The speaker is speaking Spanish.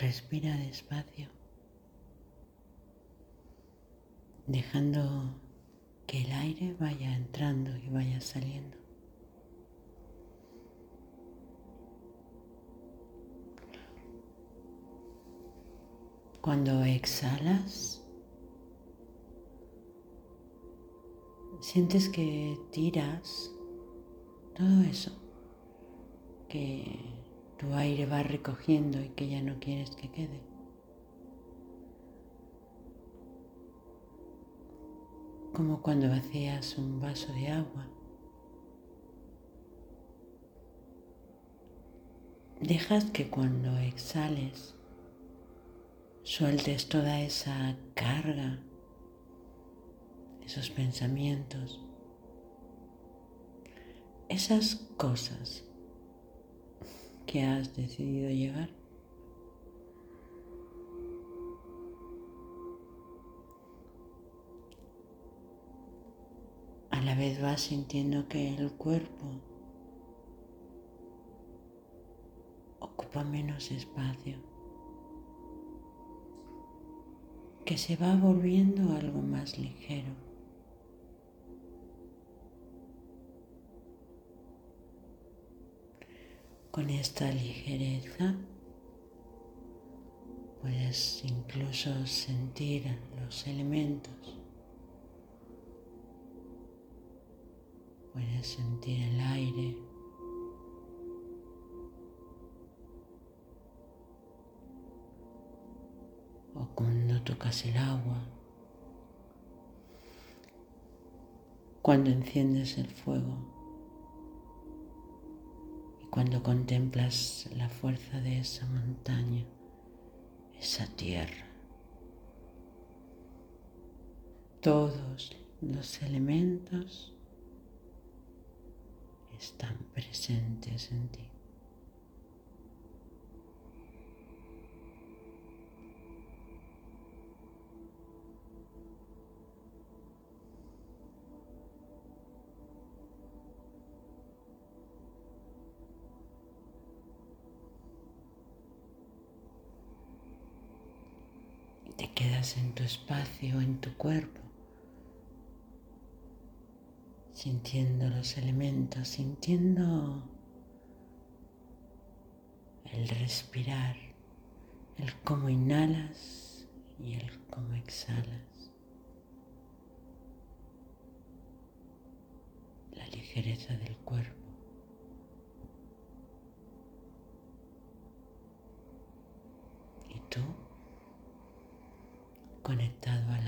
Respira despacio, dejando que el aire vaya entrando y vaya saliendo. Cuando exhalas, sientes que tiras todo eso que tu aire va recogiendo y que ya no quieres que quede. Como cuando vacías un vaso de agua. Dejas que cuando exhales sueltes toda esa carga, esos pensamientos, esas cosas que has decidido llevar. A la vez vas sintiendo que el cuerpo ocupa menos espacio. que se va volviendo algo más ligero. Con esta ligereza puedes incluso sentir los elementos. Puedes sentir el aire. o cuando tocas el agua, cuando enciendes el fuego cuando contemplas la fuerza de esa montaña, esa tierra. Todos los elementos están presentes en ti. En tu espacio, en tu cuerpo, sintiendo los elementos, sintiendo el respirar, el cómo inhalas y el cómo exhalas. La ligereza del cuerpo. ¿Y tú? Conectado al.